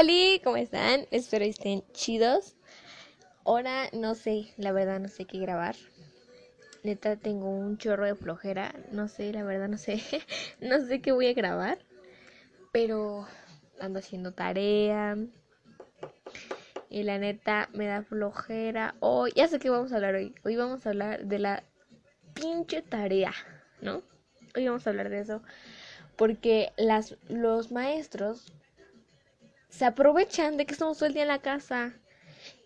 Hola, ¿cómo están? Espero estén chidos. Ahora no sé, la verdad no sé qué grabar. Neta tengo un chorro de flojera. No sé, la verdad no sé. no sé qué voy a grabar. Pero ando haciendo tarea. Y la neta me da flojera. Hoy, ya sé qué vamos a hablar hoy. Hoy vamos a hablar de la pinche tarea, ¿no? Hoy vamos a hablar de eso. Porque las, los maestros se aprovechan de que estamos todo el día en la casa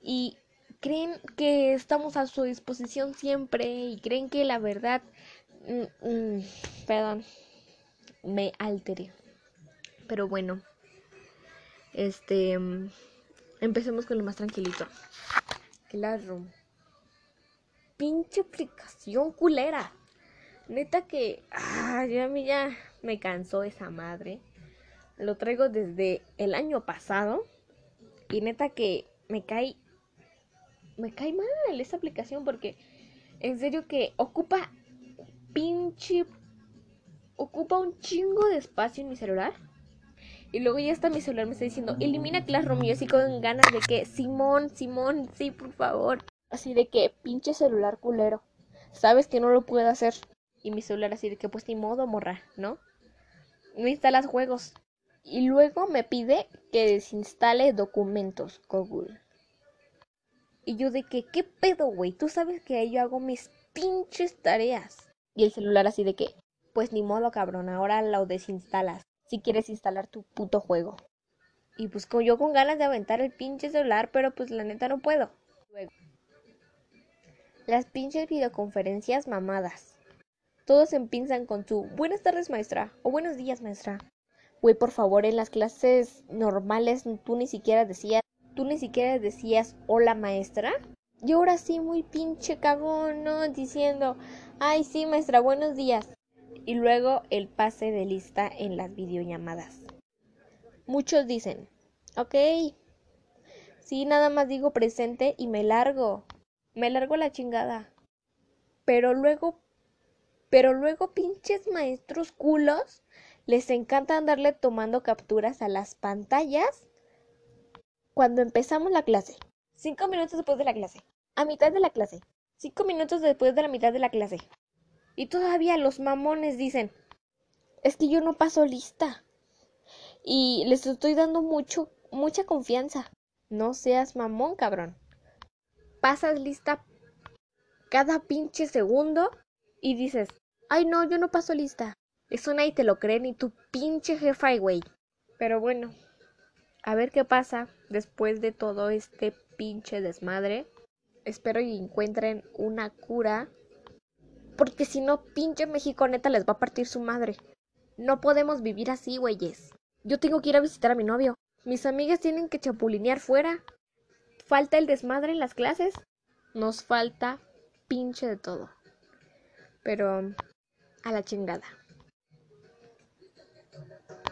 y creen que estamos a su disposición siempre y creen que la verdad, mm, mm, perdón, me alteré. Pero bueno, este, empecemos con lo más tranquilito. Classroom. Pinche aplicación culera. Neta que, ah, ya, ya me cansó esa madre lo traigo desde el año pasado y neta que me cae me cae mal esta aplicación porque en serio que ocupa pinche ocupa un chingo de espacio en mi celular. Y luego ya está mi celular me está diciendo, "Elimina Classroom." Y yo así con ganas de que, "Simón, Simón, sí, por favor." Así de que pinche celular culero. Sabes que no lo puedo hacer. Y mi celular así de que pues ni modo, morra, ¿no? No instalas juegos. Y luego me pide que desinstale documentos Google. Y yo de que, ¿qué pedo, güey? Tú sabes que ahí yo hago mis pinches tareas. Y el celular así de que, pues ni modo, cabrón, ahora lo desinstalas. Si quieres instalar tu puto juego. Y pues yo con ganas de aventar el pinche celular, pero pues la neta no puedo. Luego. Las pinches videoconferencias mamadas. Todos empiezan con su buenas tardes maestra o buenos días maestra. Güey, por favor, en las clases normales tú ni siquiera decías, tú ni siquiera decías hola maestra. Y ahora sí, muy pinche cagón, ¿no? Diciendo, ay sí maestra, buenos días. Y luego el pase de lista en las videollamadas. Muchos dicen, ok, sí, nada más digo presente y me largo. Me largo la chingada. Pero luego, pero luego pinches maestros culos les encanta andarle tomando capturas a las pantallas cuando empezamos la clase. Cinco minutos después de la clase. A mitad de la clase. Cinco minutos después de la mitad de la clase. Y todavía los mamones dicen, es que yo no paso lista. Y les estoy dando mucho, mucha confianza. No seas mamón, cabrón. Pasas lista cada pinche segundo y dices, ay no, yo no paso lista. Eso nadie te lo cree, ni tu pinche jefa, güey. Pero bueno, a ver qué pasa después de todo este pinche desmadre. Espero y encuentren una cura. Porque si no, pinche México neta les va a partir su madre. No podemos vivir así, güeyes. Yo tengo que ir a visitar a mi novio. Mis amigas tienen que chapulinear fuera. Falta el desmadre en las clases. Nos falta pinche de todo. Pero a la chingada.